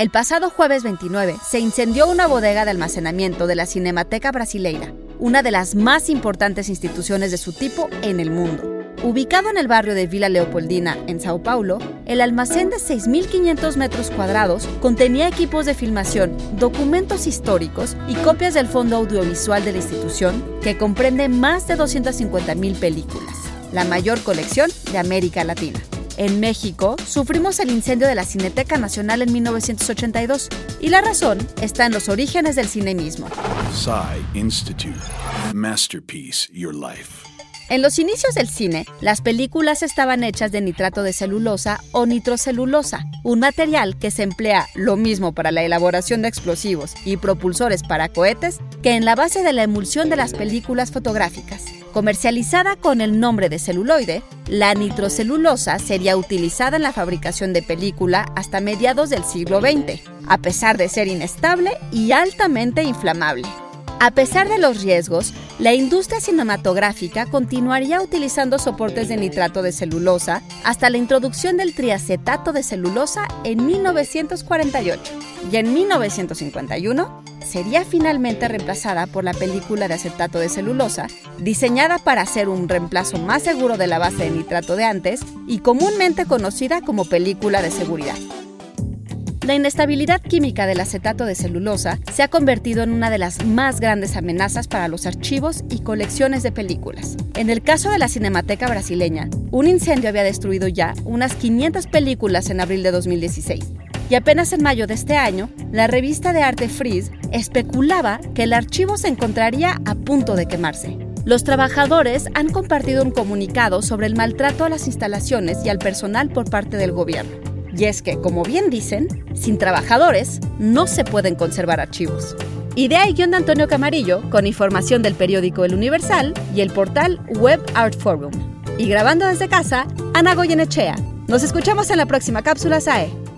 El pasado jueves 29 se incendió una bodega de almacenamiento de la Cinemateca Brasileira, una de las más importantes instituciones de su tipo en el mundo. Ubicado en el barrio de Villa Leopoldina, en Sao Paulo, el almacén de 6.500 metros cuadrados contenía equipos de filmación, documentos históricos y copias del fondo audiovisual de la institución, que comprende más de 250.000 películas, la mayor colección de América Latina. En México, sufrimos el incendio de la Cineteca Nacional en 1982 y la razón está en los orígenes del cine mismo. Institute. Masterpiece Your Life. En los inicios del cine, las películas estaban hechas de nitrato de celulosa o nitrocelulosa, un material que se emplea lo mismo para la elaboración de explosivos y propulsores para cohetes que en la base de la emulsión de las películas fotográficas. Comercializada con el nombre de celuloide, la nitrocelulosa sería utilizada en la fabricación de película hasta mediados del siglo XX, a pesar de ser inestable y altamente inflamable. A pesar de los riesgos, la industria cinematográfica continuaría utilizando soportes de nitrato de celulosa hasta la introducción del triacetato de celulosa en 1948 y en 1951 sería finalmente reemplazada por la película de acetato de celulosa, diseñada para ser un reemplazo más seguro de la base de nitrato de antes y comúnmente conocida como película de seguridad. La inestabilidad química del acetato de celulosa se ha convertido en una de las más grandes amenazas para los archivos y colecciones de películas. En el caso de la Cinemateca brasileña, un incendio había destruido ya unas 500 películas en abril de 2016. Y apenas en mayo de este año, la revista de arte Freeze especulaba que el archivo se encontraría a punto de quemarse. Los trabajadores han compartido un comunicado sobre el maltrato a las instalaciones y al personal por parte del gobierno. Y es que, como bien dicen, sin trabajadores no se pueden conservar archivos. Idea y guion de Antonio Camarillo, con información del periódico El Universal y el portal Web Art Forum. Y grabando desde casa, Ana Goyenechea. Nos escuchamos en la próxima cápsula SAE.